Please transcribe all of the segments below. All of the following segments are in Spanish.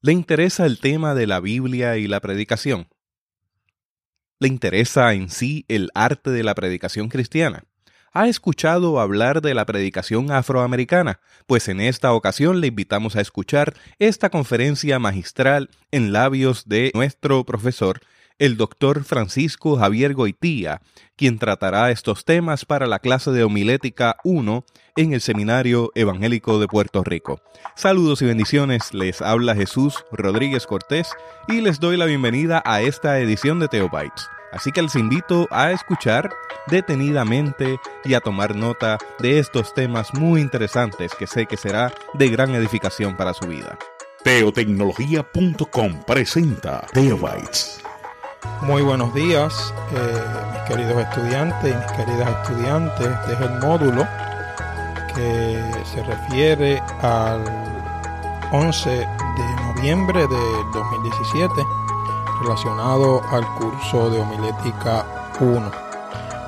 ¿Le interesa el tema de la Biblia y la predicación? ¿Le interesa en sí el arte de la predicación cristiana? ¿Ha escuchado hablar de la predicación afroamericana? Pues en esta ocasión le invitamos a escuchar esta conferencia magistral en labios de nuestro profesor, el doctor Francisco Javier Goitía, quien tratará estos temas para la clase de homilética 1 en el Seminario Evangélico de Puerto Rico. Saludos y bendiciones, les habla Jesús Rodríguez Cortés y les doy la bienvenida a esta edición de Teobytes. Así que les invito a escuchar detenidamente y a tomar nota de estos temas muy interesantes que sé que será de gran edificación para su vida. Teotecnología.com presenta Teobytes. Muy buenos días, eh, mis queridos estudiantes y mis queridas estudiantes. Este es el módulo que se refiere al 11 de noviembre del 2017 relacionado al curso de homilética 1.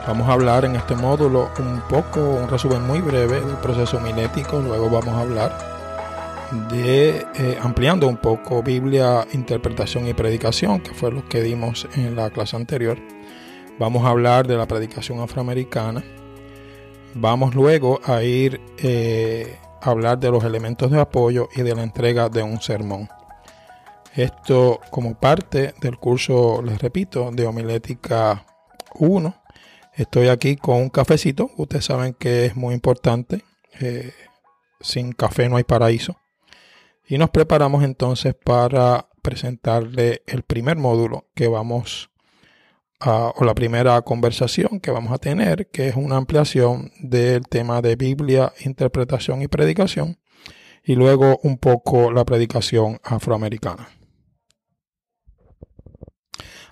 Vamos a hablar en este módulo un poco, un resumen muy breve del proceso homilético, luego vamos a hablar de eh, ampliando un poco Biblia, interpretación y predicación, que fue lo que dimos en la clase anterior. Vamos a hablar de la predicación afroamericana. Vamos luego a ir eh, a hablar de los elementos de apoyo y de la entrega de un sermón. Esto como parte del curso, les repito, de homilética 1. Estoy aquí con un cafecito. Ustedes saben que es muy importante. Eh, sin café no hay paraíso. Y nos preparamos entonces para presentarle el primer módulo que vamos a, o la primera conversación que vamos a tener, que es una ampliación del tema de Biblia, interpretación y predicación, y luego un poco la predicación afroamericana.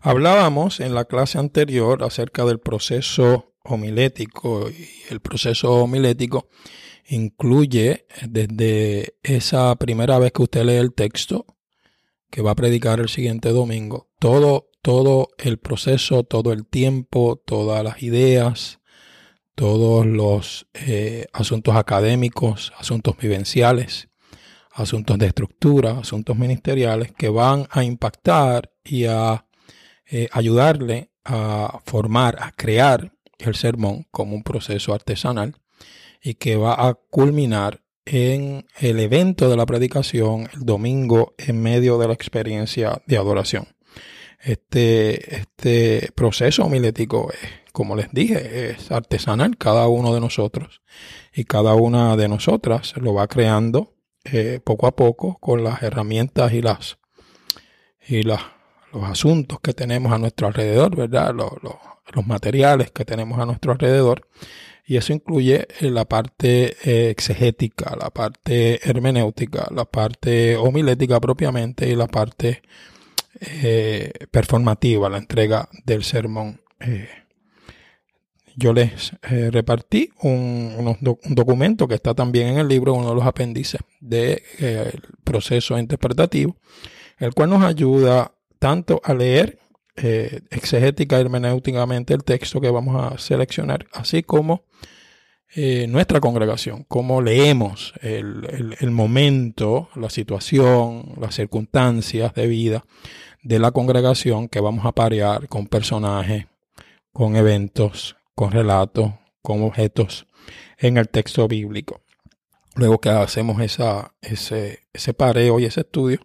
Hablábamos en la clase anterior acerca del proceso homilético y el proceso homilético incluye desde esa primera vez que usted lee el texto que va a predicar el siguiente domingo, todo, todo el proceso, todo el tiempo, todas las ideas, todos los eh, asuntos académicos, asuntos vivenciales, asuntos de estructura, asuntos ministeriales que van a impactar y a eh, ayudarle a formar, a crear el sermón como un proceso artesanal y que va a culminar en el evento de la predicación el domingo en medio de la experiencia de adoración. Este, este proceso homilético, como les dije, es artesanal. Cada uno de nosotros y cada una de nosotras lo va creando eh, poco a poco con las herramientas y las y las los asuntos que tenemos a nuestro alrededor, ¿verdad? Los, materiales que tenemos a nuestro alrededor. Y eso incluye eh, la parte eh, exegética, la parte hermenéutica, la parte homilética propiamente y la parte eh, performativa, la entrega del sermón. yo les repartí un, documento que está también en el libro, uno de los apéndices del proceso interpretativo, el cual nos ayuda tanto a leer eh, exegética y hermenéuticamente el texto que vamos a seleccionar, así como eh, nuestra congregación, cómo leemos el, momento, la situación, las circunstancias de vida de la congregación que vamos a parear con personajes, con eventos, con relatos, con objetos en el texto bíblico. Luego que hacemos esa, ese, ese pareo y ese estudio,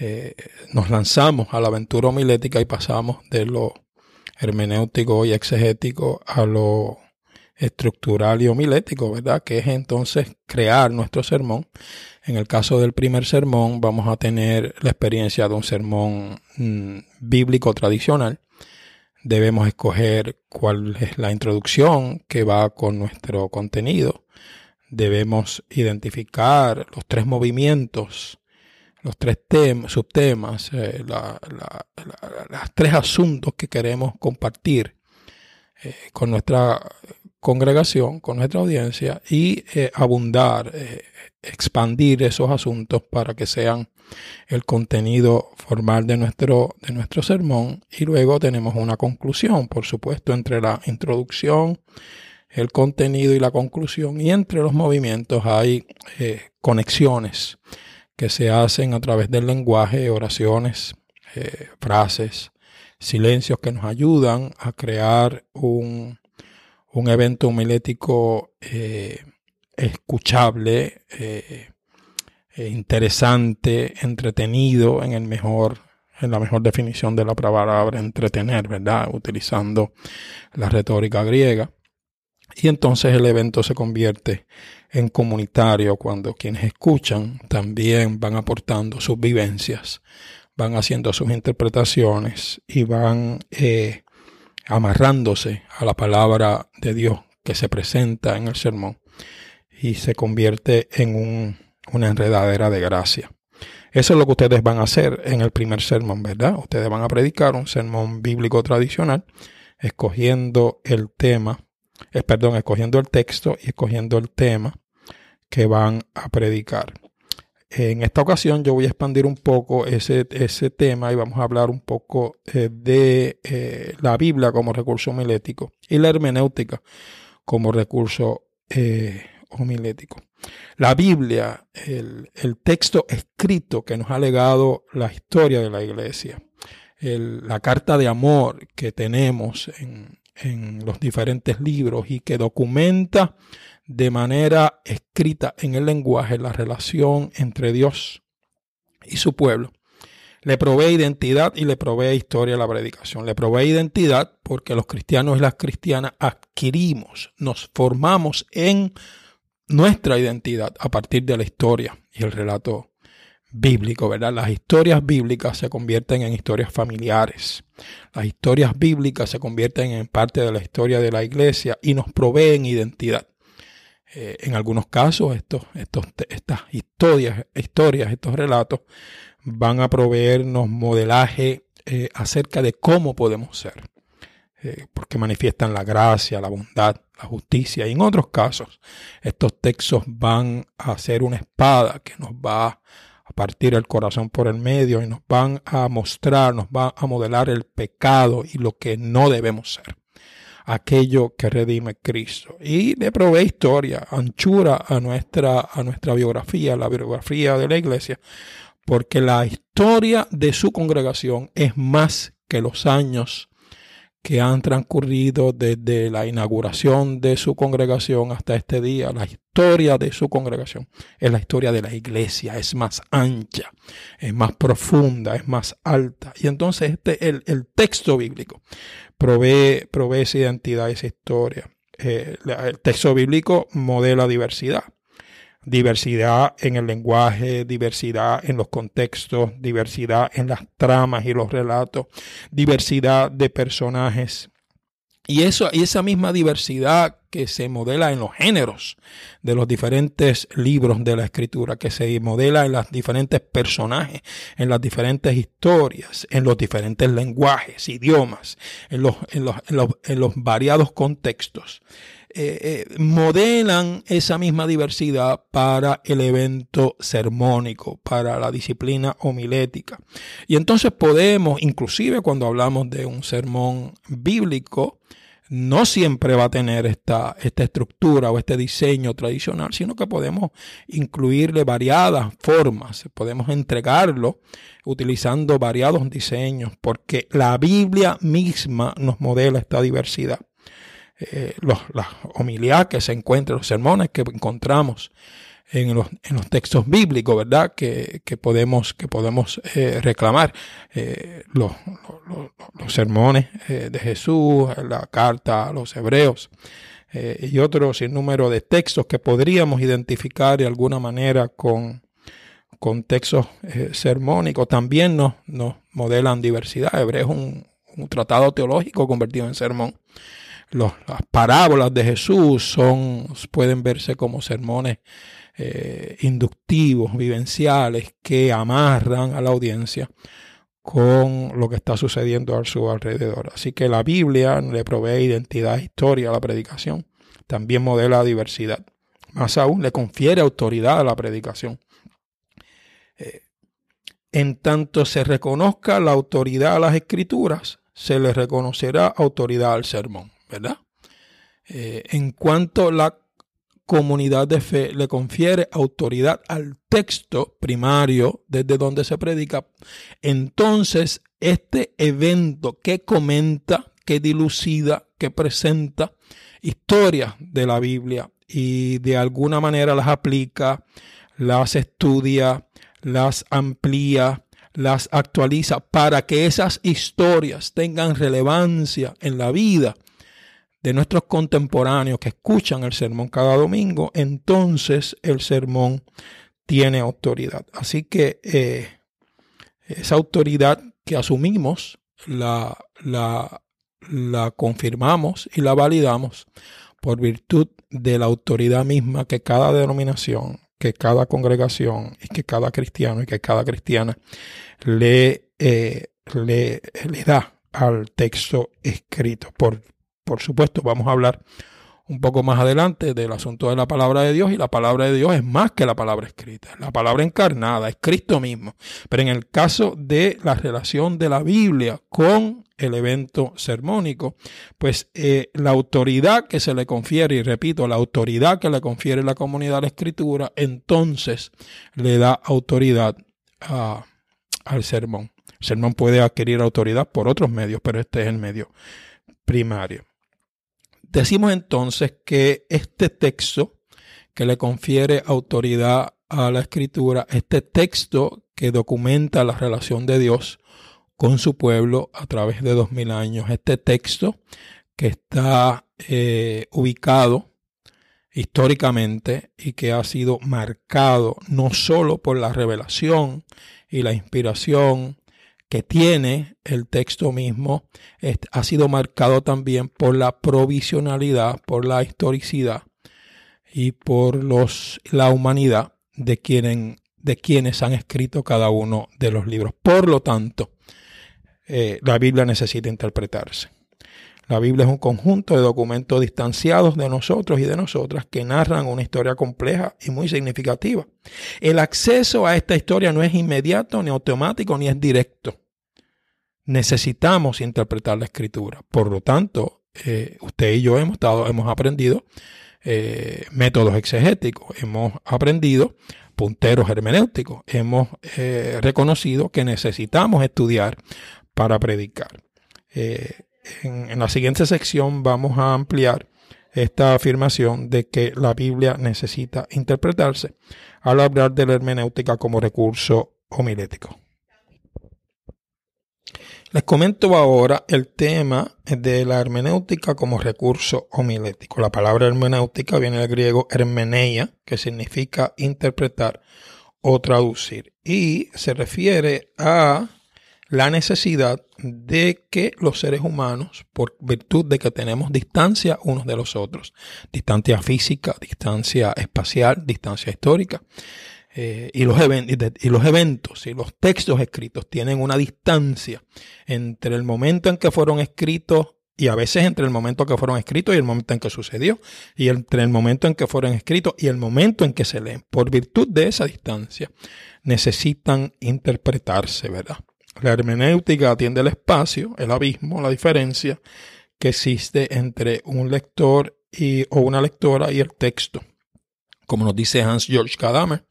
eh, nos lanzamos a la aventura homilética y pasamos de lo hermenéutico y exegético a lo estructural y homilético, ¿verdad? Que es entonces crear nuestro sermón. En el caso del primer sermón vamos a tener la experiencia de un sermón mm, bíblico tradicional. Debemos escoger cuál es la introducción que va con nuestro contenido. Debemos identificar los tres movimientos los tres temas, subtemas, eh, los tres asuntos que queremos compartir eh, con nuestra congregación, con nuestra audiencia y eh, abundar, expandir esos asuntos para que sean el contenido formal de nuestro, de nuestro sermón. Y luego tenemos una conclusión, por supuesto, entre la introducción, el contenido y la conclusión. Y entre los movimientos hay conexiones que se hacen a través del lenguaje, oraciones, eh, frases, silencios que nos ayudan a crear un, un evento homilético eh, escuchable, eh, interesante, entretenido en el mejor en la mejor definición de la palabra entretener, ¿verdad? Utilizando la retórica griega. Y entonces el evento se convierte en comunitario cuando quienes escuchan también van aportando sus vivencias, van haciendo sus interpretaciones y van eh, amarrándose a la palabra de Dios que se presenta en el sermón y se convierte en una enredadera de gracia. Eso es lo que ustedes van a hacer en el primer sermón, ¿verdad? Ustedes van a predicar un sermón bíblico tradicional, escogiendo el tema, eh, perdón, escogiendo el texto y escogiendo el tema que van a predicar. En esta ocasión yo voy a expandir un poco ese, ese tema y vamos a hablar un poco eh, de eh, la Biblia como recurso homilético y la hermenéutica como recurso homilético. La Biblia, el, texto escrito que nos ha legado la historia de la iglesia, la carta de amor que tenemos en, en los diferentes libros y que documenta de manera escrita en el lenguaje la relación entre Dios y su pueblo. Le provee identidad y le provee historia a la predicación. Le provee identidad porque los cristianos y las cristianas adquirimos, nos formamos en nuestra identidad a partir de la historia y el relato bíblico, ¿verdad? Las historias bíblicas se convierten en historias familiares. Las historias bíblicas se convierten en parte de la historia de la iglesia y nos proveen identidad. Eh, en algunos casos, estos, estos, estas historias, historias, estos relatos van a proveernos modelaje eh, acerca de cómo podemos ser, eh, porque manifiestan la gracia, la bondad, la justicia. Y en otros casos, estos textos van a ser una espada que nos va a partir el corazón por el medio y nos van a mostrar, nos va a modelar el pecado y lo que no debemos ser. Aquello que redime Cristo. Y le provee historia, anchura a nuestra, a nuestra biografía, la biografía de la iglesia, porque la historia de su congregación es más que los años que han transcurrido desde la inauguración de su congregación hasta este día. La historia de su congregación es la historia de la iglesia, es más ancha, es más profunda, es más alta. Y entonces este, el, el texto bíblico provee, provee esa identidad, esa historia. Eh, el texto bíblico modela diversidad diversidad en el lenguaje, diversidad en los contextos, diversidad en las tramas y los relatos, diversidad de personajes. Y, eso, y esa misma diversidad que se modela en los géneros de los diferentes libros de la escritura, que se modela en los diferentes personajes, en las diferentes historias, en los diferentes lenguajes, idiomas, en los, en los, en los, en los variados contextos. Eh, eh, modelan esa misma diversidad para el evento sermónico, para la disciplina homilética. Y entonces podemos, inclusive cuando hablamos de un sermón bíblico, no siempre va a tener esta, esta estructura o este diseño tradicional, sino que podemos incluirle variadas formas, podemos entregarlo utilizando variados diseños, porque la Biblia misma nos modela esta diversidad. Eh, los, las homilías que se encuentran, los sermones que encontramos en los, en los textos bíblicos, ¿verdad? Que, que podemos, que podemos eh, reclamar. Eh, los, los, sermones de Jesús, la carta a los hebreos y otros sinnúmero de textos que podríamos identificar de alguna manera con, con textos sermónicos. También nos, nos modelan diversidad. Hebreo es un, un tratado teológico convertido en sermón las parábolas de Jesús son, pueden verse como sermones eh, inductivos, vivenciales, que amarran a la audiencia con lo que está sucediendo a su alrededor. Así que la Biblia le provee identidad, historia a la predicación. También modela diversidad. Más aún, le confiere autoridad a la predicación. Eh, en tanto se reconozca la autoridad a las escrituras, se le reconocerá autoridad al sermón. ¿Verdad? Eh, en cuanto la comunidad de fe le confiere autoridad al texto primario desde donde se predica, entonces este evento que comenta, que dilucida, que presenta historias de la Biblia y de alguna manera las aplica, las estudia, las amplía, las actualiza para que esas historias tengan relevancia en la vida de nuestros contemporáneos que escuchan el sermón cada domingo, entonces el sermón tiene autoridad. Así que eh, esa autoridad que asumimos la, la, confirmamos y la validamos por virtud de la autoridad misma que cada denominación, que cada congregación y que cada cristiano y que cada cristiana le, eh, le, le da al texto escrito. Por, por supuesto, vamos a hablar un poco más adelante del asunto de la palabra de Dios y la palabra de Dios es más que la palabra escrita, la palabra encarnada, es Cristo mismo. Pero en el caso de la relación de la Biblia con el evento sermónico, pues eh, la autoridad que se le confiere, y repito, la autoridad que le confiere la comunidad de la escritura, entonces le da autoridad al sermón. El sermón puede adquirir autoridad por otros medios, pero este es el medio primario. Decimos entonces que este texto que le confiere autoridad a la escritura, este texto que documenta la relación de Dios con su pueblo a través de dos mil años, este texto que está eh, ubicado históricamente y que ha sido marcado no solo por la revelación y la inspiración que tiene el texto mismo ha sido marcado también por la provisionalidad, por la historicidad y por los, la humanidad de, quienes, de quienes han escrito cada uno de los libros. Por lo tanto, eh, la Biblia necesita interpretarse. La Biblia es un conjunto de documentos distanciados de nosotros y de nosotras que narran una historia compleja y muy significativa. El acceso a esta historia no es inmediato, ni automático, ni es directo necesitamos interpretar la escritura. Por lo tanto, eh, usted y yo hemos, estado, hemos aprendido eh, métodos exegéticos, hemos aprendido punteros hermenéuticos, hemos eh, reconocido que necesitamos estudiar para predicar. En, en la siguiente sección vamos a ampliar esta afirmación de que la Biblia necesita interpretarse al hablar de la hermenéutica como recurso homilético. Les comento ahora el tema de la hermenéutica como recurso homilético. La palabra hermenéutica viene del griego hermeneia, que significa interpretar o traducir, y se refiere a la necesidad de que los seres humanos, por virtud de que tenemos distancia unos de los otros, distancia física, distancia espacial, distancia histórica, eh, y, los eventos y los textos escritos tienen una distancia entre el momento en que fueron escritos y a veces entre el momento que fueron escritos y el momento en que sucedió, y entre el momento en que fueron escritos y el momento en que se leen. Por virtud de esa distancia, necesitan interpretarse, ¿verdad? La hermenéutica atiende el espacio, el abismo, la diferencia que existe entre un lector y, o una lectora y el texto. Como nos dice Hans Georg Gadamer,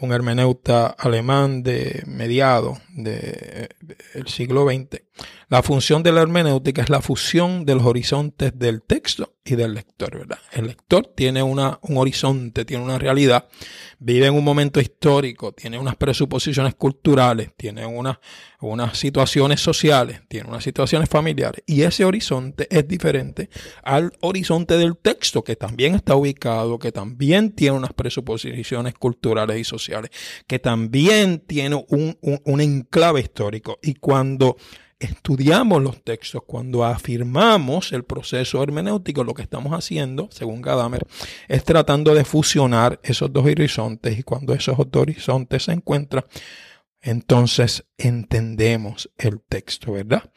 un hermeneuta alemán de mediado del siglo XX. La función de la hermenéutica es la fusión de los horizontes del texto y del lector, ¿verdad? El lector tiene una, un horizonte, tiene una realidad, vive en un momento histórico, tiene unas presuposiciones culturales, tiene unas, situaciones sociales, tiene unas situaciones familiares, y ese horizonte es diferente al horizonte del texto, que también está ubicado, que también tiene unas presuposiciones culturales y sociales, que también tiene un, un, un enclave histórico. Y cuando estudiamos los textos, cuando afirmamos el proceso hermenéutico, lo que estamos haciendo, según Gadamer, es tratando de fusionar esos dos horizontes y cuando esos dos horizontes se encuentran, entonces entendemos el texto, ¿verdad?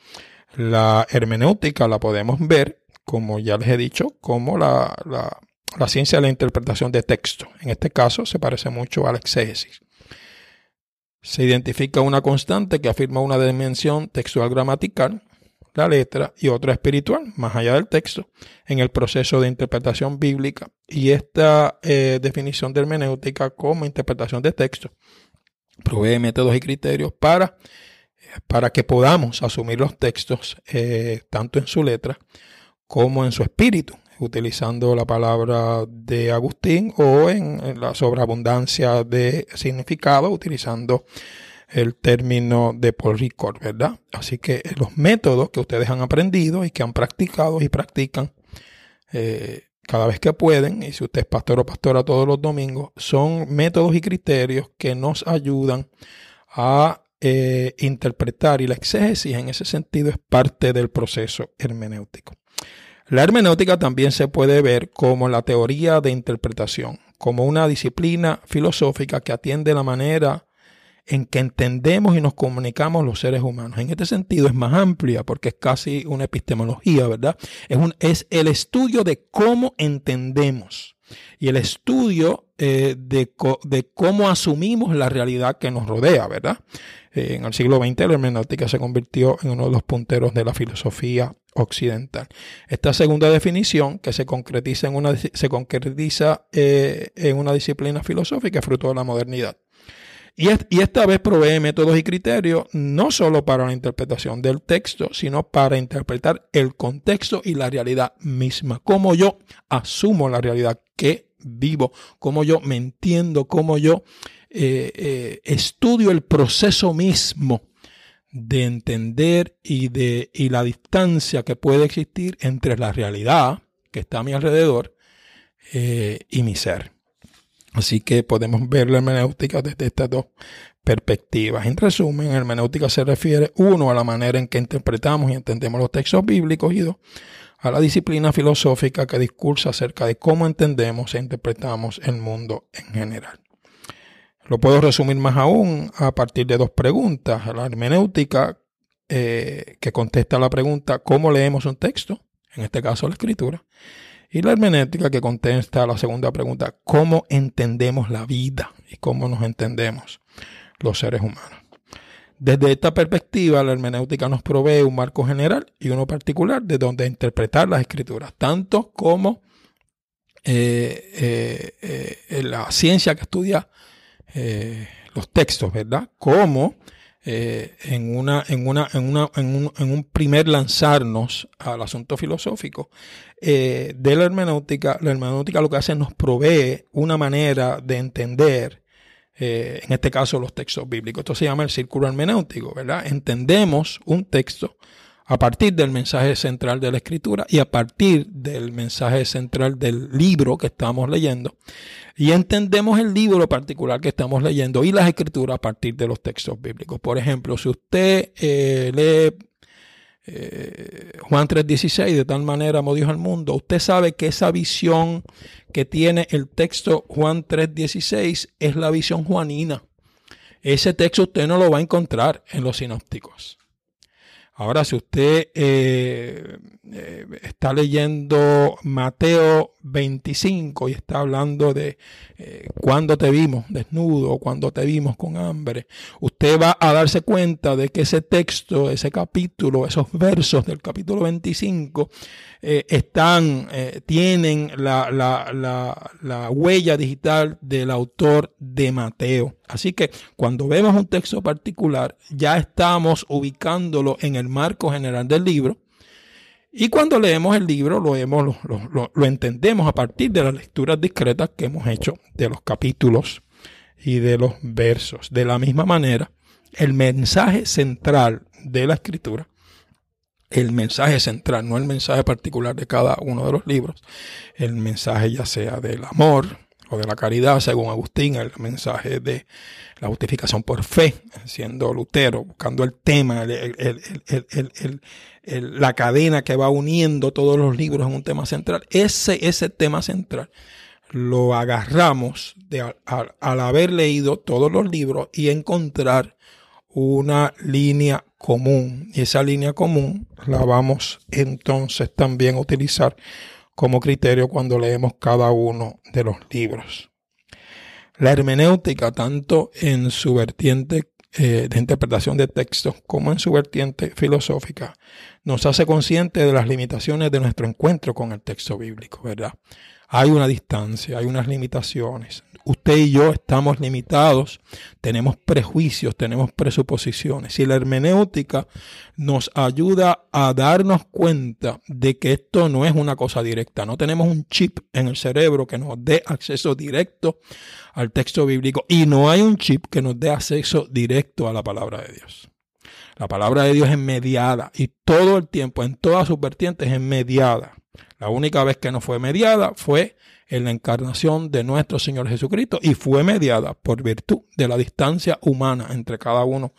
La hermenéutica la podemos ver, como ya les he dicho, como la, la, ciencia de la interpretación de texto. En este caso se parece mucho a la exégesis. Se identifica una constante que afirma una dimensión textual gramatical, la letra, y otra espiritual, más allá del texto, en el proceso de interpretación bíblica. Y esta eh, definición de hermenéutica como interpretación de texto provee métodos y criterios para, para que podamos asumir los textos eh, tanto en su letra como en su espíritu, utilizando la palabra de Agustín o en, la sobreabundancia de significado, utilizando el término de Paul Ricord, ¿verdad? Así que los métodos que ustedes han aprendido y que han practicado y practican eh, cada vez que pueden, y si usted es pastor o pastora todos los domingos, son métodos y criterios que nos ayudan a eh, interpretar y la exégesis en ese sentido es parte del proceso hermenéutico. La hermenéutica también se puede ver como la teoría de interpretación, como una disciplina filosófica que atiende la manera en que entendemos y nos comunicamos los seres humanos. En este sentido es más amplia porque es casi una epistemología, ¿verdad? Es, un, es el estudio de cómo entendemos y el estudio eh, de, cómo asumimos la realidad que nos rodea, ¿verdad? Eh, en el siglo XX la hermenéutica se convirtió en uno de los punteros de la filosofía occidental. Esta segunda definición, que se concretiza en una, se concretiza, eh, en una disciplina filosófica, fruto de la modernidad. Y, esta vez provee métodos y criterios no solo para la interpretación del texto, sino para interpretar el contexto y la realidad misma. Cómo yo asumo la realidad que vivo, cómo yo me entiendo, cómo yo eh, eh, estudio el proceso mismo de entender y de la distancia que puede existir entre la realidad que está a mi alrededor eh, y mi ser. Así que podemos ver la hermenéutica desde estas dos perspectivas. En resumen, hermenéutica se refiere, uno, a la manera en que interpretamos y entendemos los textos bíblicos y dos, a la disciplina filosófica que discursa acerca de cómo entendemos e interpretamos el mundo en general. Lo puedo resumir más aún a partir de dos preguntas. La hermenéutica eh, que contesta la pregunta ¿cómo leemos un texto? En este caso la escritura. Y la hermenéutica que contesta la segunda pregunta ¿cómo entendemos la vida? Y cómo nos entendemos los seres humanos. Desde esta perspectiva, la hermenéutica nos provee un marco general y uno particular de donde interpretar las escrituras, tanto como eh, eh, la ciencia que estudia eh, los textos, ¿verdad? Como eh, en, una, en, una, en, una, en, un, en, un, primer lanzarnos al asunto filosófico eh, de la hermenéutica, la hermenéutica lo que hace es nos provee una manera de entender, en este caso los textos bíblicos. Esto se llama el círculo hermenéutico, ¿verdad? Entendemos un texto a partir del mensaje central de la escritura y a partir del mensaje central del libro que estamos leyendo. Y entendemos el libro particular que estamos leyendo y las escrituras a partir de los textos bíblicos. Por ejemplo, si usted eh, lee eh, Juan 3:16, de tal manera amó Dios al mundo, usted sabe que esa visión que tiene el texto Juan 3:16 es la visión juanina. Ese texto usted no lo va a encontrar en los sinópticos. Ahora, si usted eh, eh, está leyendo Mateo 25 y está hablando de eh, cuando te vimos desnudo, cuando te vimos con hambre, usted va a darse cuenta de que ese texto, ese capítulo, esos versos del capítulo 25 están, tienen la, la huella digital del autor de Mateo. Así que cuando vemos un texto particular, ya estamos ubicándolo en el marco general del libro. Y cuando leemos el libro, lo, lo, entendemos a partir de las lecturas discretas que hemos hecho de los capítulos y de los versos. De la misma manera, el mensaje central de la escritura, el mensaje central, no el mensaje particular de cada uno de los libros, el mensaje ya sea del amor, o de la caridad, según Agustín, el mensaje de la justificación por fe, siendo Lutero, buscando el tema, la cadena que va uniendo todos los libros en un tema central. Ese, ese tema central lo agarramos de, al, al haber leído todos los libros y encontrar una línea común. Y esa línea común la vamos entonces también a utilizar como criterio cuando leemos cada uno de los libros. La hermenéutica, tanto en su vertiente eh, de interpretación de textos como en su vertiente filosófica, nos hace consciente de las limitaciones de nuestro encuentro con el texto bíblico, ¿verdad? Hay una distancia, hay unas limitaciones. Usted y yo estamos limitados, tenemos prejuicios, tenemos presuposiciones. Y la hermenéutica nos ayuda a darnos cuenta de que esto no es una cosa directa. No tenemos un chip en el cerebro que nos dé acceso directo al texto bíblico y no hay un chip que nos dé acceso directo a la palabra de Dios. La palabra de Dios es mediada y todo el tiempo, en todas sus vertientes, es mediada. La única vez que no fue mediada fue en la encarnación de nuestro Señor Jesucristo y fue mediada por virtud de la distancia humana entre cada uno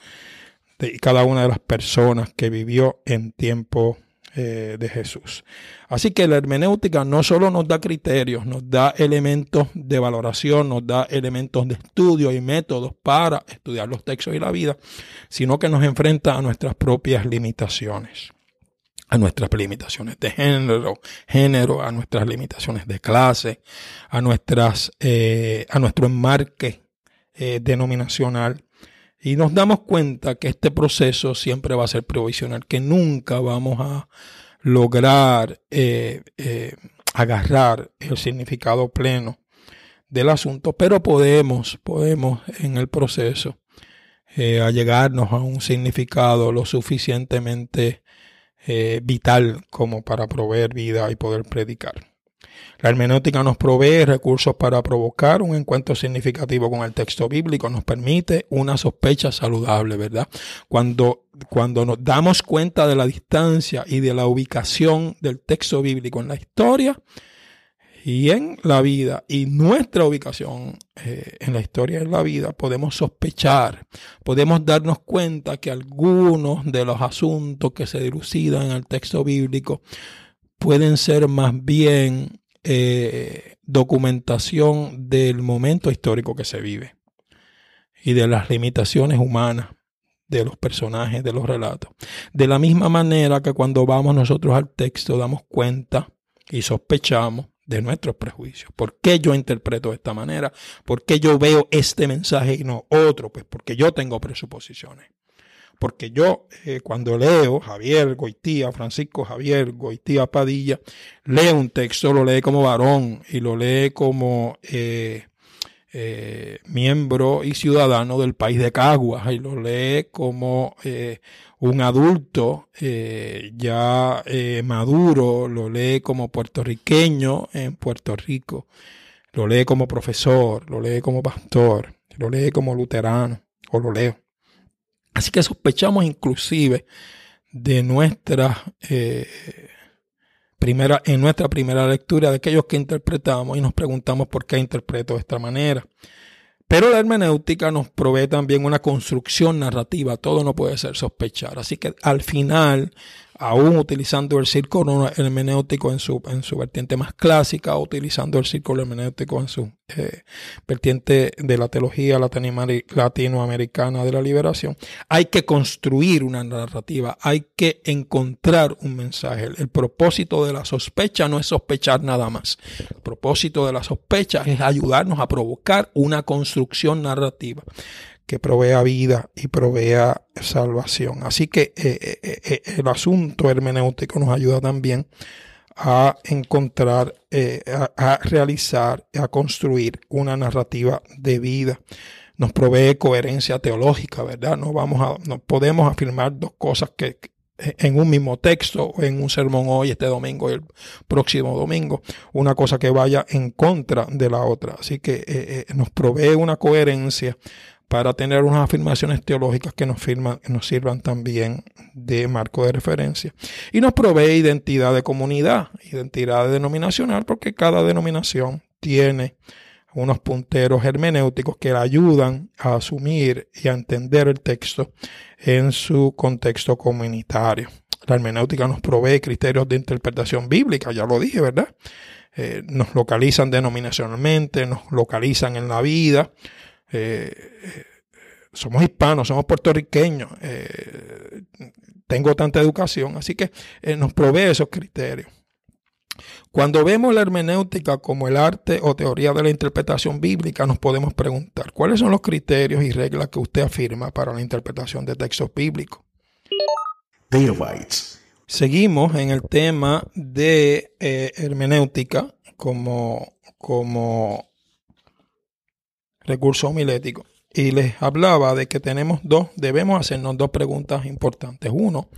de cada una de las personas que vivió en tiempo eh, de Jesús. Así que la hermenéutica no solo nos da criterios, nos da elementos de valoración, nos da elementos de estudio y métodos para estudiar los textos y la vida, sino que nos enfrenta a nuestras propias limitaciones a nuestras limitaciones de género, género, a nuestras limitaciones de clase, a nuestras, eh, a nuestro enmarque eh, denominacional. Y nos damos cuenta que este proceso siempre va a ser provisional, que nunca vamos a lograr eh, agarrar el significado pleno del asunto, pero podemos, podemos en el proceso allegarnos a un significado lo suficientemente eh, vital como para proveer vida y poder predicar. La hermenéutica nos provee recursos para provocar un encuentro significativo con el texto bíblico, nos permite una sospecha saludable, ¿verdad? Cuando, cuando nos damos cuenta de la distancia y de la ubicación del texto bíblico en la historia, y en la vida y nuestra ubicación eh, en la historia de la vida, podemos sospechar, podemos darnos cuenta que algunos de los asuntos que se dilucidan en el texto bíblico pueden ser más bien eh, documentación del momento histórico que se vive y de las limitaciones humanas de los personajes, de los relatos. De la misma manera que cuando vamos nosotros al texto damos cuenta y sospechamos de nuestros prejuicios. ¿Por qué yo interpreto de esta manera? ¿Por qué yo veo este mensaje y no otro? Pues porque yo tengo presuposiciones. Porque yo eh, cuando leo Javier Goitía, Francisco Javier Goitía Padilla, leo un texto, lo lee como varón y lo lee como eh, eh, miembro y ciudadano del país de Caguas y lo lee como eh, un adulto eh, ya maduro, lo lee como puertorriqueño en Puerto Rico, lo lee como profesor, lo lee como pastor, lo lee como luterano o lo leo. Así que sospechamos inclusive de nuestra primera, en nuestra primera lectura de aquellos que interpretamos y nos preguntamos por qué interpreto de esta manera. Pero la hermenéutica nos provee también una construcción narrativa, todo no puede ser sospechar. Así que al final aún utilizando el círculo hermenéutico en su, en su vertiente más clásica, utilizando el círculo hermenéutico en su eh, vertiente de la teología latinoamericana de la liberación, hay que construir una narrativa, hay que encontrar un mensaje. El propósito de la sospecha no es sospechar nada más. El propósito de la sospecha es ayudarnos a provocar una construcción narrativa que provea vida y provea salvación. Así que eh, eh, eh, el asunto hermenéutico nos ayuda también a encontrar, a, realizar, a construir una narrativa de vida. Nos provee coherencia teológica, ¿verdad? No vamos a, no podemos afirmar dos cosas que, en un mismo texto, en un sermón hoy, este domingo y el próximo domingo, una cosa que vaya en contra de la otra. Así que nos provee una coherencia para tener unas afirmaciones teológicas que nos, firman, nos sirvan también de marco de referencia. Y nos provee identidad de comunidad, identidad denominacional, porque cada denominación tiene unos punteros hermenéuticos que le ayudan a asumir y a entender el texto en su contexto comunitario. La hermenéutica nos provee criterios de interpretación bíblica, ya lo dije, ¿verdad? Eh, nos localizan denominacionalmente, nos localizan en la vida, eh, somos hispanos, somos puertorriqueños, eh, tengo tanta educación, así que eh, nos provee esos criterios. Cuando vemos la hermenéutica como el arte o teoría de la interpretación bíblica, nos podemos preguntar cuáles son los criterios y reglas que usted afirma para la interpretación de textos bíblicos. Terabytes. Seguimos en el tema de eh, hermenéutica como, como recurso homilético. Y les hablaba de que tenemos dos, debemos hacernos dos preguntas importantes. Uno,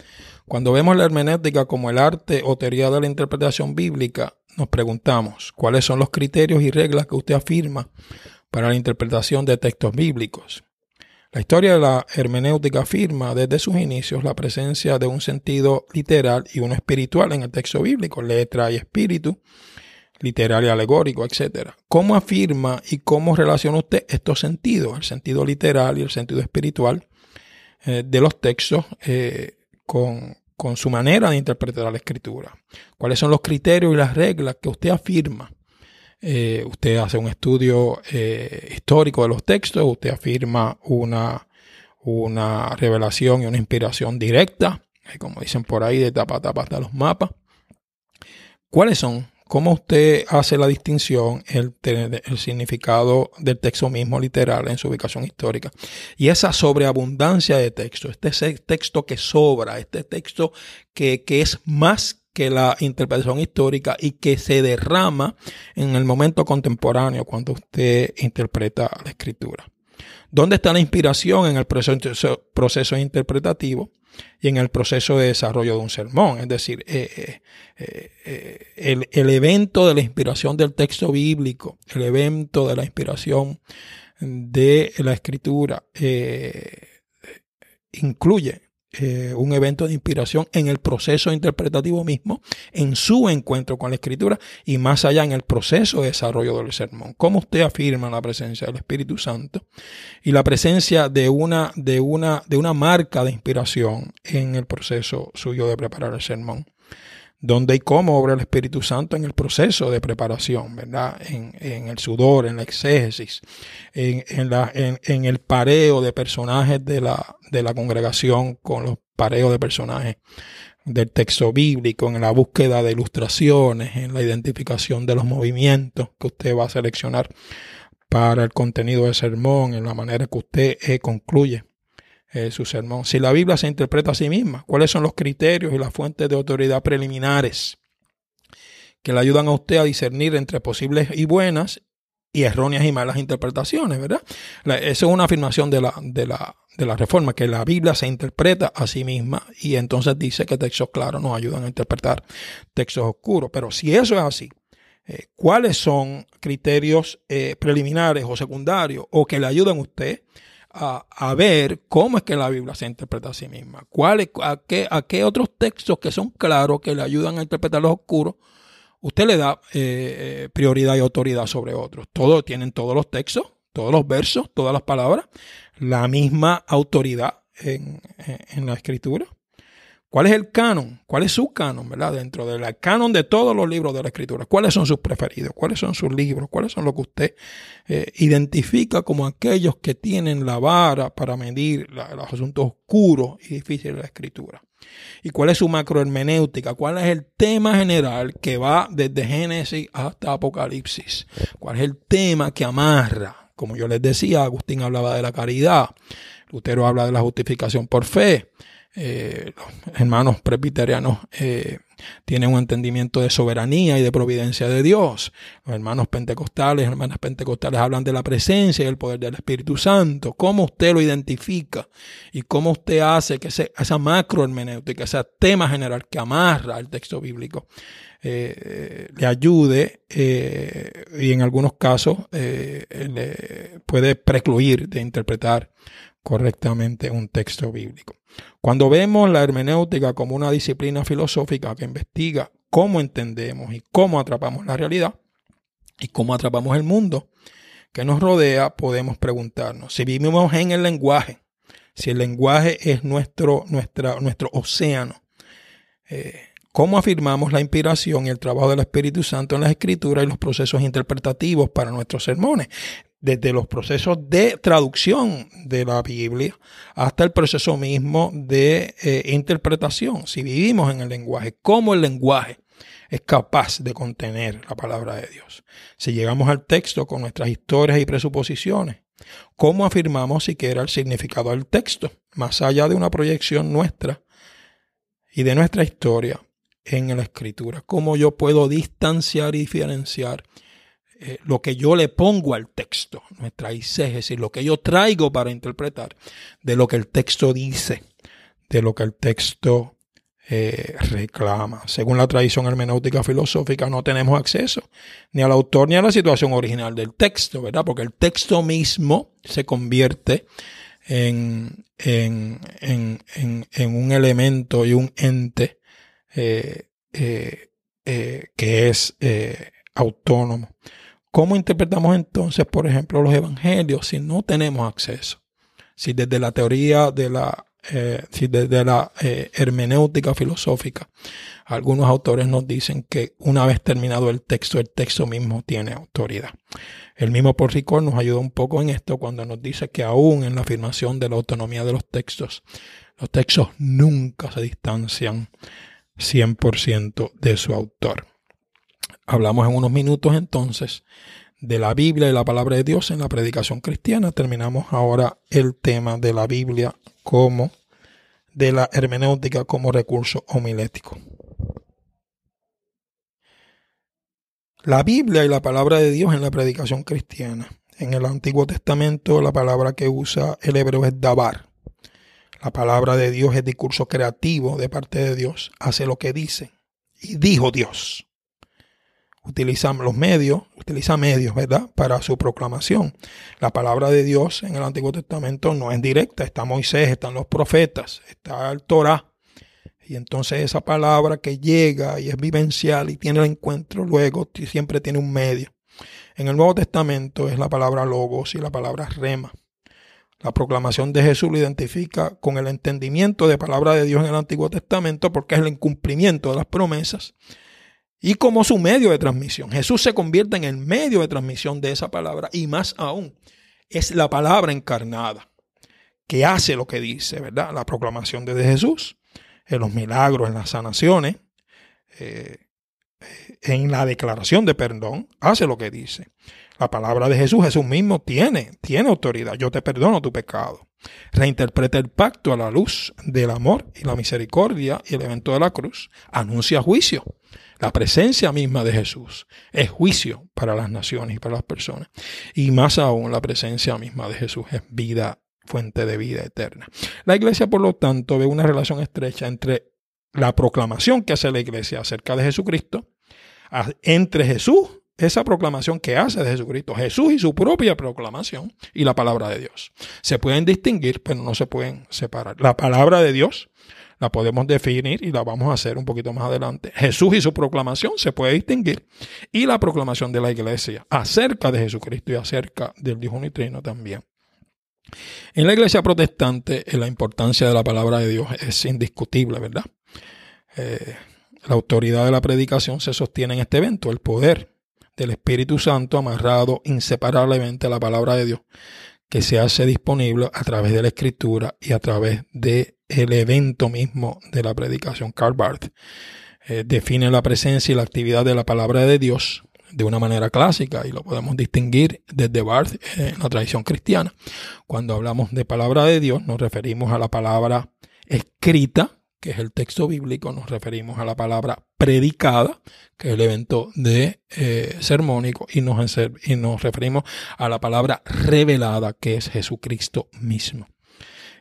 cuando vemos la hermenéutica como el arte o teoría de la interpretación bíblica, nos preguntamos cuáles son los criterios y reglas que usted afirma para la interpretación de textos bíblicos. La historia de la hermenéutica afirma desde sus inicios la presencia de un sentido literal y uno espiritual en el texto bíblico, letra y espíritu, literal y alegórico, etc. ¿Cómo afirma y cómo relaciona usted estos sentidos, el sentido literal y el sentido espiritual eh, de los textos eh, con, con su manera de interpretar la escritura? ¿Cuáles son los criterios y las reglas que usted afirma? Eh, usted hace un estudio histórico de los textos, usted afirma una, una revelación y una inspiración directa, como dicen por ahí, de tapa a tapa hasta los mapas. ¿Cuáles son ¿Cómo usted hace la distinción, el, el, significado del texto mismo literal en su ubicación histórica? Y esa sobreabundancia de texto, este texto que sobra, este texto que, que es más que la interpretación histórica y que se derrama en el momento contemporáneo cuando usted interpreta la escritura. ¿Dónde está la inspiración en el proceso, proceso interpretativo? Y en el proceso de desarrollo de un sermón. Es decir, eh, eh, eh, el, el, evento de la inspiración del texto bíblico, el evento de la inspiración de la escritura, incluye eh, un evento de inspiración en el proceso interpretativo mismo, en su encuentro con la escritura y más allá en el proceso de desarrollo del sermón. ¿Cómo usted afirma la presencia del Espíritu Santo y la presencia de una, de una, de una marca de inspiración en el proceso suyo de preparar el sermón? Dónde y cómo obra el Espíritu Santo en el proceso de preparación, ¿verdad? En, el sudor, en la exégesis, en, el pareo de personajes de la, de la congregación con los pareos de personajes del texto bíblico, en la búsqueda de ilustraciones, en la identificación de los movimientos que usted va a seleccionar para el contenido del sermón, en la manera que usted eh, concluye eh, su sermón. Si la Biblia se interpreta a sí misma, ¿cuáles son los criterios y las fuentes de autoridad preliminares que le ayudan a usted a discernir entre posibles y buenas y erróneas y malas interpretaciones, ¿verdad? Esa es una afirmación de la, de, la, de la reforma, que la Biblia se interpreta a sí misma y entonces dice que textos claros nos ayudan a interpretar textos oscuros. Pero si eso es así, eh, ¿cuáles son criterios eh, preliminares o secundarios o que le ayudan a usted a, ver cómo es que la Biblia se interpreta a sí misma. ¿Cuál, a, qué, ¿A qué otros textos que son claros, que le ayudan a interpretar los oscuros, usted le da eh, eh, prioridad y autoridad sobre otros? Todos tienen todos los textos, todos los versos, todas las palabras, la misma autoridad en, en la escritura. ¿Cuál es el canon? ¿Cuál es su canon, verdad? Dentro del canon de todos los libros de la escritura. ¿Cuáles son sus preferidos? ¿Cuáles son sus libros? ¿Cuáles son los que usted eh, identifica como aquellos que tienen la vara para medir los asuntos oscuros y difíciles de la escritura? ¿Y cuál es su macrohermenéutica? ¿Cuál es el tema general que va desde Génesis hasta Apocalipsis? ¿Cuál es el tema que amarra? Como yo les decía, Agustín hablaba de la caridad. Lutero habla de la justificación por fe eh, los hermanos presbiterianos eh, tienen un entendimiento de soberanía y de providencia de Dios. Los hermanos pentecostales, hermanas pentecostales hablan de la presencia y el poder del Espíritu Santo. ¿Cómo usted lo identifica? Y cómo usted hace que esa macro hermenéutica, ese tema general que amarra el texto bíblico, eh, le ayude y en algunos casos le puede precluir de interpretar correctamente un texto bíblico. Cuando vemos la hermenéutica como una disciplina filosófica que investiga cómo entendemos y cómo atrapamos la realidad y cómo atrapamos el mundo que nos rodea, podemos preguntarnos si vivimos en el lenguaje, si el lenguaje es nuestro, nuestro océano, eh, cómo afirmamos la inspiración y el trabajo del Espíritu Santo en las escrituras y los procesos interpretativos para nuestros sermones desde los procesos de traducción de la Biblia hasta el proceso mismo de eh, interpretación. Si vivimos en el lenguaje, cómo el lenguaje es capaz de contener la palabra de Dios. Si llegamos al texto con nuestras historias y presuposiciones, ¿cómo afirmamos siquiera el significado del texto? Más allá de una proyección nuestra y de nuestra historia en la escritura. ¿Cómo yo puedo distanciar y diferenciar eh, lo que yo le pongo al texto, nuestra exégesis, lo que yo traigo para interpretar, de lo que el texto dice, de lo que el texto eh, reclama. Según la tradición hermenéutica filosófica, no tenemos acceso ni al autor ni a la situación original del texto, ¿verdad? Porque el texto mismo se convierte en, en, en, un elemento y un ente eh, que es autónomo. ¿Cómo interpretamos entonces, por ejemplo, los evangelios si no tenemos acceso? Si desde la teoría de la, eh, si desde la eh, hermenéutica filosófica, algunos autores nos dicen que una vez terminado el texto, el texto mismo tiene autoridad. El mismo Porricor nos ayuda un poco en esto cuando nos dice que aún en la afirmación de la autonomía de los textos, los textos nunca se distancian 100% de su autor. Hablamos en unos minutos entonces de la Biblia y la palabra de Dios en la predicación cristiana. Terminamos ahora el tema de la Biblia como de la hermenéutica como recurso homilético. La Biblia y la palabra de Dios en la predicación cristiana. En el Antiguo Testamento la palabra que usa el hebreo es dabar. La palabra de Dios es discurso creativo de parte de Dios, hace lo que dice. Y dijo Dios utiliza los medios, utiliza medios, ¿verdad? Para su proclamación. La palabra de Dios en el Antiguo Testamento no es directa, está Moisés, están los profetas, está el Torah. Y entonces esa palabra que llega y es vivencial y tiene el encuentro, luego siempre tiene un medio. En el Nuevo Testamento es la palabra logos y la palabra rema. La proclamación de Jesús lo identifica con el entendimiento de palabra de Dios en el Antiguo Testamento porque es el incumplimiento de las promesas y como su medio de transmisión. Jesús se convierte en el medio de transmisión de esa palabra y más aún es la palabra encarnada que hace lo que dice, ¿verdad? La proclamación de Jesús, en los milagros, en las sanaciones, eh, en la declaración de perdón, hace lo que dice. La palabra de Jesús, Jesús mismo tiene, tiene autoridad. Yo te perdono tu pecado. Reinterpreta el pacto a la luz del amor y la misericordia y el evento de la cruz. Anuncia juicio la presencia misma de Jesús es juicio para las naciones y para las personas. Y más aún, la presencia misma de Jesús es vida, fuente de vida eterna. La iglesia, por lo tanto, ve una relación estrecha entre la proclamación que hace la iglesia acerca de Jesucristo, entre Jesús, esa proclamación que hace de Jesucristo, Jesús y su propia proclamación y la palabra de Dios. Se pueden distinguir, pero no se pueden separar. La palabra de Dios la podemos definir y la vamos a hacer un poquito más adelante. Jesús y su proclamación se puede distinguir y la proclamación de la iglesia acerca de Jesucristo y acerca del Dios unitrino también. En la iglesia protestante eh, la importancia de la palabra de Dios es indiscutible, ¿verdad? Eh, la autoridad de la predicación se sostiene en este evento, el poder del Espíritu Santo amarrado inseparablemente a la palabra de Dios, que se hace disponible a través de la escritura y a través de el evento mismo de la predicación. Karl Barth eh, define la presencia y la actividad de la palabra de Dios de una manera clásica y lo podemos distinguir desde Barth en la tradición cristiana. Cuando hablamos de palabra de Dios nos referimos a la palabra escrita, que es el texto bíblico, nos referimos a la palabra predicada, que es el evento de eh, sermónico, y nos, y nos referimos a la palabra revelada, que es Jesucristo mismo.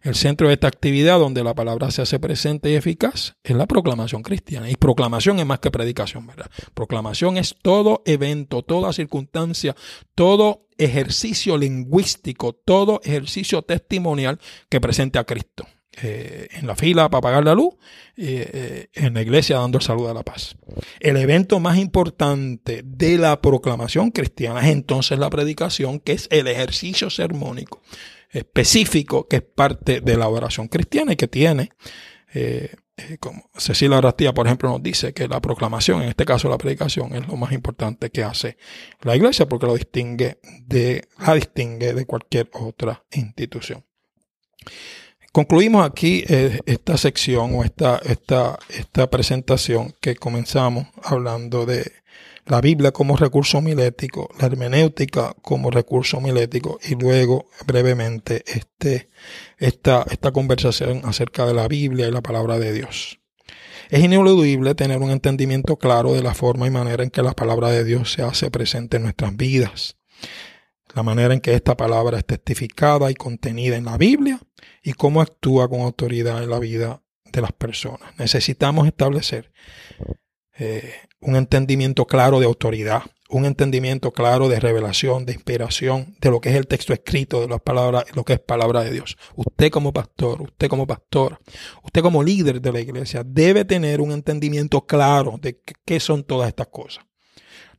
El centro de esta actividad, donde la palabra se hace presente y eficaz, es la proclamación cristiana. Y proclamación es más que predicación, ¿verdad? Proclamación es todo evento, toda circunstancia, todo ejercicio lingüístico, todo ejercicio testimonial que presente a Cristo. Eh, en la fila para pagar la luz, eh, eh, en la iglesia dando el saludo a la paz. El evento más importante de la proclamación cristiana es entonces la predicación, que es el ejercicio sermónico específico que es parte de la oración cristiana y que tiene, eh, eh, como Cecilia Rastía, por ejemplo, nos dice que la proclamación, en este caso la predicación, es lo más importante que hace la iglesia porque lo distingue de, la distingue de cualquier otra institución. concluimos aquí eh, esta sección o esta, esta, esta presentación que comenzamos hablando de la Biblia como recurso homilético, la hermenéutica como recurso homilético y luego brevemente este, esta, esta conversación acerca de la Biblia y la palabra de Dios. Es ineludible tener un entendimiento claro de la forma y manera en que la palabra de Dios se hace presente en nuestras vidas, la manera en que esta palabra es testificada y contenida en la Biblia y cómo actúa con autoridad en la vida de las personas. Necesitamos establecer eh, un entendimiento claro de autoridad, un entendimiento claro de revelación, de inspiración, de lo que es el texto escrito, de las palabras, lo que es palabra de Dios. Usted como pastor, usted como pastora, usted como líder de la iglesia debe tener un entendimiento claro de qué son todas estas cosas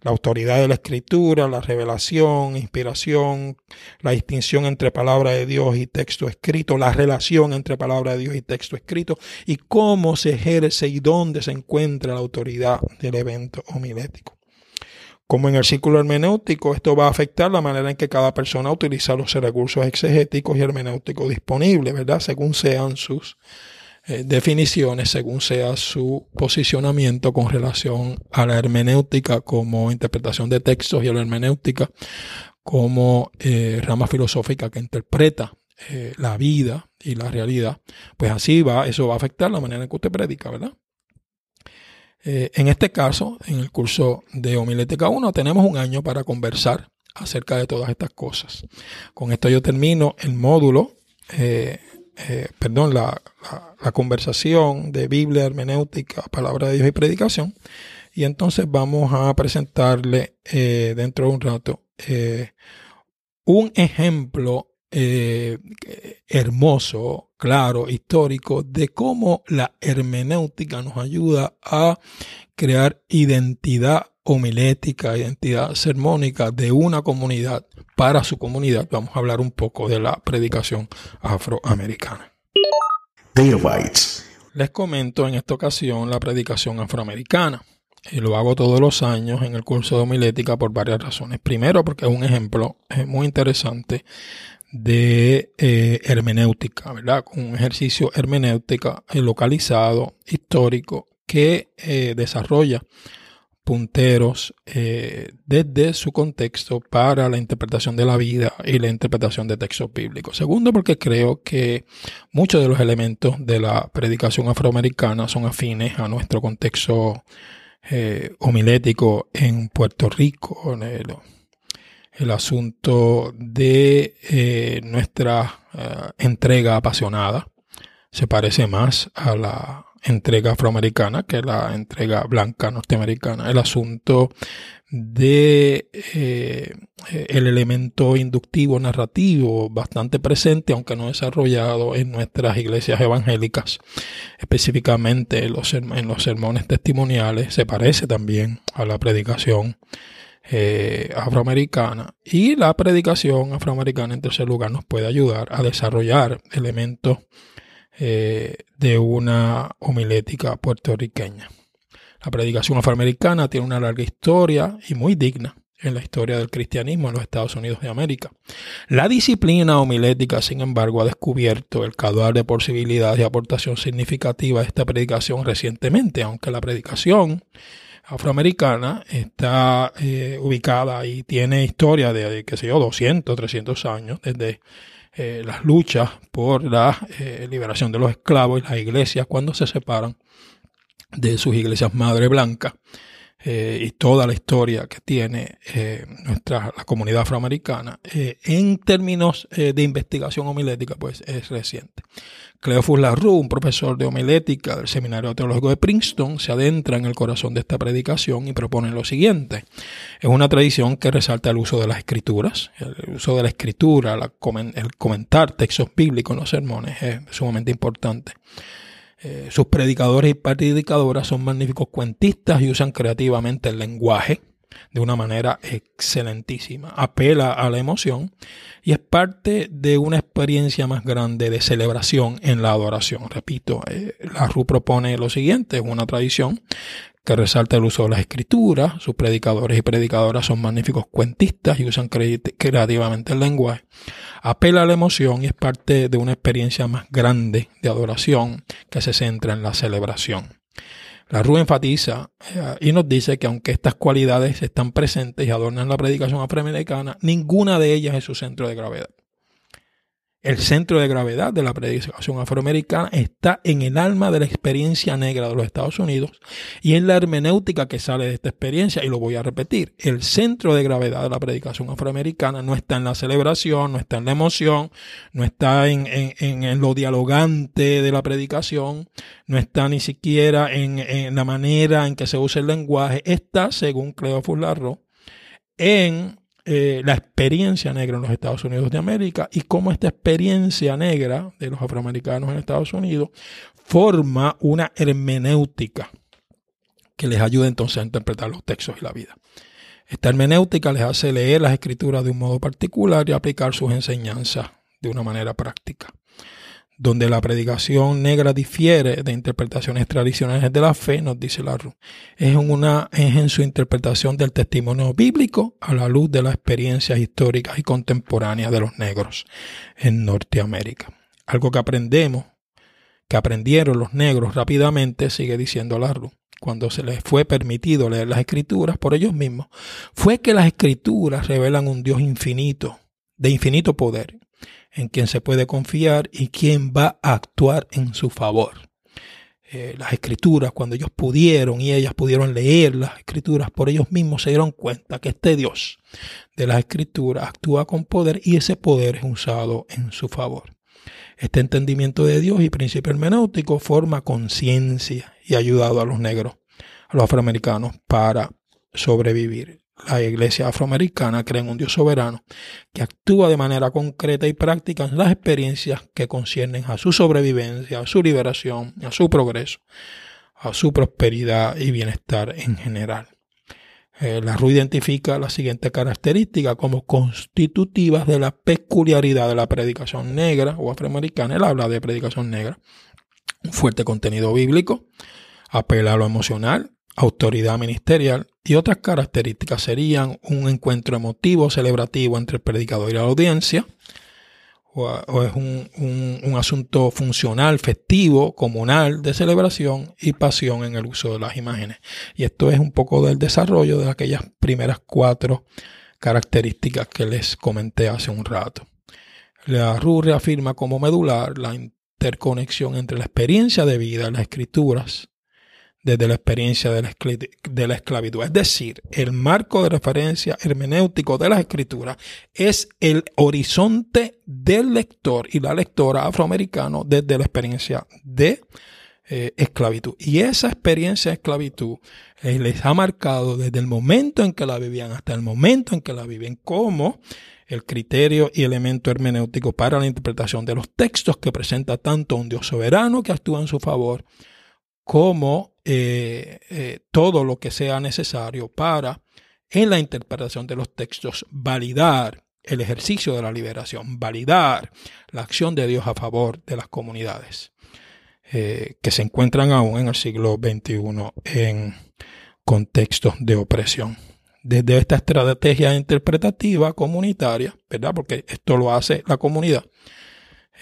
la autoridad de la escritura, la revelación, inspiración, la distinción entre palabra de Dios y texto escrito, la relación entre palabra de Dios y texto escrito y cómo se ejerce y dónde se encuentra la autoridad del evento homilético. Como en el círculo hermenéutico, esto va a afectar la manera en que cada persona utiliza los recursos exegéticos y hermenéuticos disponibles, ¿verdad? Según sean sus eh, definiciones según sea su posicionamiento con relación a la hermenéutica como interpretación de textos y a la hermenéutica como eh, rama filosófica que interpreta eh, la vida y la realidad, pues así va, eso va a afectar la manera en que usted predica, ¿verdad? en este caso, en el curso de Homilética 1, tenemos un año para conversar acerca de todas estas cosas. Con esto yo termino el módulo perdón, la, conversación de Biblia, hermenéutica, palabra de Dios y predicación. Y entonces vamos a presentarle eh, dentro de un rato eh, un ejemplo hermoso, claro, histórico de cómo la hermenéutica nos ayuda a crear identidad homilética, identidad sermónica de una comunidad para su comunidad. Vamos a hablar un poco de la predicación afroamericana. Les comento en esta ocasión la predicación afroamericana. Y lo hago todos los años en el curso de homilética por varias razones. Primero, porque es un ejemplo muy interesante de eh, hermenéutica, ¿verdad? Un ejercicio hermenéutica localizado, histórico, que eh, desarrolla punteros eh, desde su contexto para la interpretación de la vida y la interpretación de textos bíblicos. Segundo, porque creo que muchos de los elementos de la predicación afroamericana son afines a nuestro contexto eh, homilético en Puerto Rico, el, asunto de nuestra entrega apasionada se parece más a la entrega afroamericana que la entrega blanca norteamericana. El asunto de eh, el elemento inductivo narrativo bastante presente, aunque no desarrollado en nuestras iglesias evangélicas, específicamente en los, en los sermones testimoniales, se parece también a la predicación eh, afroamericana y la predicación afroamericana en tercer lugar nos puede ayudar a desarrollar elementos eh, de una homilética puertorriqueña. La predicación afroamericana tiene una larga historia y muy digna en la historia del cristianismo en los Estados Unidos de América. La disciplina homilética, sin embargo, ha descubierto el caudal de posibilidades y aportación significativa de esta predicación recientemente, aunque la predicación afroamericana está eh, ubicada y tiene historia de, qué sé yo, 200, 300 años, desde eh, las luchas por la eh, liberación de los esclavos y las iglesias cuando se separan de sus iglesias madre blanca eh, y toda la historia que tiene nuestra la comunidad afroamericana en términos de investigación homilética pues es reciente. Cleophus LaRue, un profesor de homilética del Seminario Teológico de Princeton, se adentra en el corazón de esta predicación y propone lo siguiente. Es una tradición que resalta el uso de las escrituras. El uso de la escritura, el comentar textos bíblicos en los sermones es sumamente importante. Eh, sus predicadores y predicadoras son magníficos cuentistas y usan creativamente el lenguaje de una manera excelentísima. Apela a la emoción y es parte de una experiencia más grande de celebración en la adoración. Repito, eh, la RU propone lo siguiente, es una tradición que resalta el uso de las escrituras. Sus predicadores y predicadoras son magníficos cuentistas y usan creativamente el lenguaje. Apela a la emoción y es parte de una experiencia más grande de adoración que se centra en la celebración. La RU enfatiza eh, y nos dice que aunque estas cualidades están presentes y adornan la predicación afroamericana, ninguna de ellas es su centro de gravedad. El centro de gravedad de la predicación afroamericana está en el alma de la experiencia negra de los Estados Unidos y en la hermenéutica que sale de esta experiencia. Y lo voy a repetir, el centro de gravedad de la predicación afroamericana no está en la celebración, no está en la emoción, no está en, en, lo dialogante de la predicación, no está ni siquiera en, la manera en que se usa el lenguaje, está, según Cleophas Larro, en eh, la experiencia negra en los Estados Unidos de América y cómo esta experiencia negra de los afroamericanos en Estados Unidos forma una hermenéutica que les ayuda entonces a interpretar los textos y la vida. Esta hermenéutica les hace leer las escrituras de un modo particular y aplicar sus enseñanzas de una manera práctica donde la predicación negra difiere de interpretaciones tradicionales de la fe, nos dice la es, una, en su interpretación del testimonio bíblico a la luz de las experiencias históricas y contemporáneas de los negros en Norteamérica. Algo que aprendemos, que aprendieron los negros rápidamente, sigue diciendo la cuando se les fue permitido leer las escrituras por ellos mismos, fue que las escrituras revelan un Dios infinito, de infinito poder, en quien se puede confiar y quien va a actuar en su favor. Eh, las escrituras, cuando ellos pudieron y ellas pudieron leer las escrituras por ellos mismos, se dieron cuenta que este Dios de las escrituras actúa con poder y ese poder es usado en su favor. Este entendimiento de Dios y principio hermenéutico forma conciencia y ha ayudado a los negros, a los afroamericanos, para sobrevivir la iglesia afroamericana cree en un Dios soberano que actúa de manera concreta y práctica en las experiencias que conciernen a su sobrevivencia, a su liberación, a su progreso, a su prosperidad y bienestar en general. Eh, la RU identifica las siguientes características como constitutivas de la peculiaridad de la predicación negra o afroamericana. Él habla de predicación negra. Un fuerte contenido bíblico, apela a lo emocional, autoridad ministerial y otras características serían un encuentro emotivo, celebrativo entre el predicador y la audiencia, o, es un, asunto funcional, festivo, comunal, de celebración y pasión en el uso de las imágenes. Y esto es un poco del desarrollo de aquellas primeras cuatro características que les comenté hace un rato. La RU reafirma como medular la interconexión entre la experiencia de vida y las escrituras desde la experiencia de la, esclavitud. Es decir, el marco de referencia hermenéutico de las escrituras es el horizonte del lector y la lectora afroamericano desde la experiencia de eh, esclavitud. Y esa experiencia de esclavitud eh, les ha marcado desde el momento en que la vivían hasta el momento en que la viven como el criterio y elemento hermenéutico para la interpretación de los textos que presenta tanto un Dios soberano que actúa en su favor, como eh, eh, todo lo que sea necesario para, en la interpretación de los textos, validar el ejercicio de la liberación, validar la acción de Dios a favor de las comunidades eh, que se encuentran aún en el siglo XXI en contextos de opresión. Desde esta estrategia interpretativa comunitaria, ¿verdad? Porque esto lo hace la comunidad,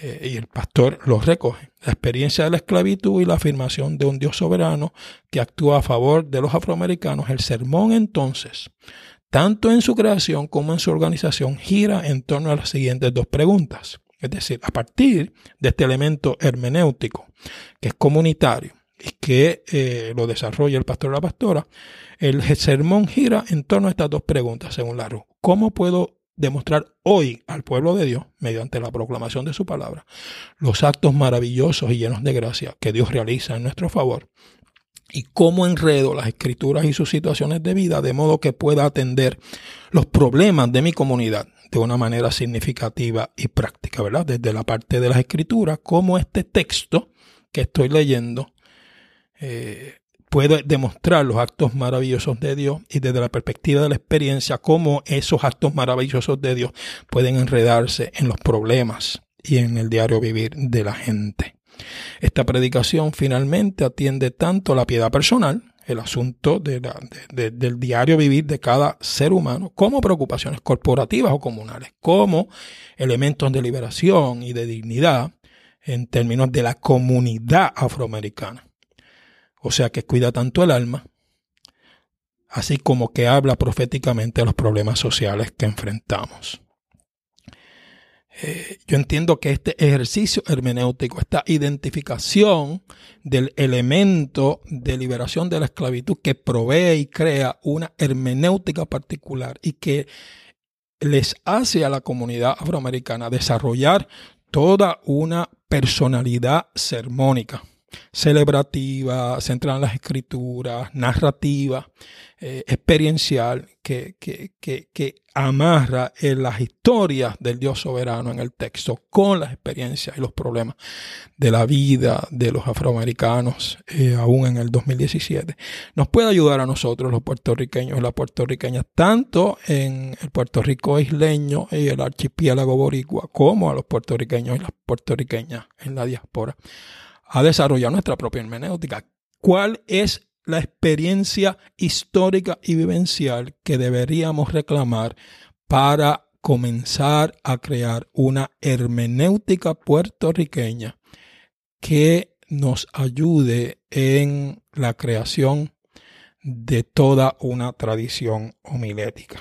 eh, y el pastor los recoge. La experiencia de la esclavitud y la afirmación de un Dios soberano que actúa a favor de los afroamericanos. El sermón entonces, tanto en su creación como en su organización, gira en torno a las siguientes dos preguntas. Es decir, a partir de este elemento hermenéutico, que es comunitario, y que eh, lo desarrolla el pastor o la pastora, el sermón gira en torno a estas dos preguntas, según la RU. ¿Cómo puedo demostrar hoy al pueblo de Dios, mediante la proclamación de su palabra, los actos maravillosos y llenos de gracia que Dios realiza en nuestro favor y cómo enredo las escrituras y sus situaciones de vida de modo que pueda atender los problemas de mi comunidad de una manera significativa y práctica, ¿verdad? Desde la parte de las escrituras, cómo este texto que estoy leyendo eh, puedo demostrar los actos maravillosos de Dios y desde la perspectiva de la experiencia cómo esos actos maravillosos de Dios pueden enredarse en los problemas y en el diario vivir de la gente. Esta predicación finalmente atiende tanto la piedad personal, el asunto del diario vivir de cada ser humano como preocupaciones corporativas o comunales, como elementos de liberación y de dignidad en términos de la comunidad afroamericana. O sea que cuida tanto el alma, así como que habla proféticamente de los problemas sociales que enfrentamos. Eh, yo entiendo que este ejercicio hermenéutico, esta identificación del elemento de liberación de la esclavitud que provee y crea una hermenéutica particular y que les hace a la comunidad afroamericana desarrollar toda una personalidad sermónica celebrativa, centrada en las escrituras, narrativa, eh, experiencial, que, que, que, que amarra en las historias del Dios soberano en el texto con las experiencias y los problemas de la vida de los afroamericanos, eh, aún en el 2017, nos puede ayudar a nosotros, los puertorriqueños y las puertorriqueñas, tanto en el Puerto Rico isleño y el archipiélago boricua, como a los puertorriqueños y las puertorriqueñas en la diáspora a desarrollar nuestra propia hermenéutica. ¿Cuál es la experiencia histórica y vivencial que deberíamos reclamar para comenzar a crear una hermenéutica puertorriqueña que nos ayude en la creación de toda una tradición homilética.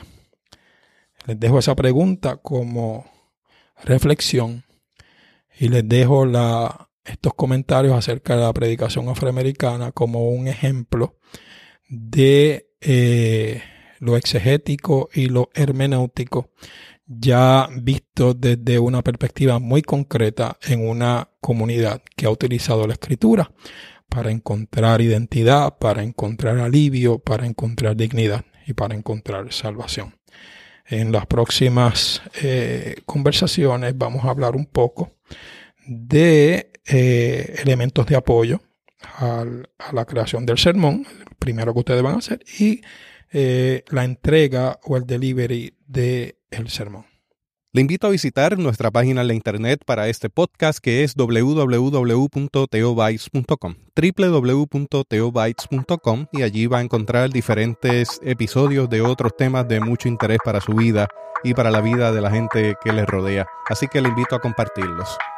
Les dejo esa pregunta como reflexión y les dejo la estos comentarios acerca de la predicación afroamericana como un ejemplo de eh, lo exegético y lo hermenéutico ya visto desde una perspectiva muy concreta en una comunidad que ha utilizado la escritura para encontrar identidad, para encontrar alivio, para encontrar dignidad y para encontrar salvación. En las próximas eh, conversaciones vamos a hablar un poco de eh, elementos de apoyo a la creación del sermón, el primero que ustedes van a hacer, y eh, la entrega o el delivery del el sermón. Le invito a visitar nuestra página en la internet para este podcast que es www.teobytes.com www.teobytes.com y allí va a encontrar diferentes episodios de otros temas de mucho interés para su vida y para la vida de la gente que les rodea. Así que le invito a compartirlos.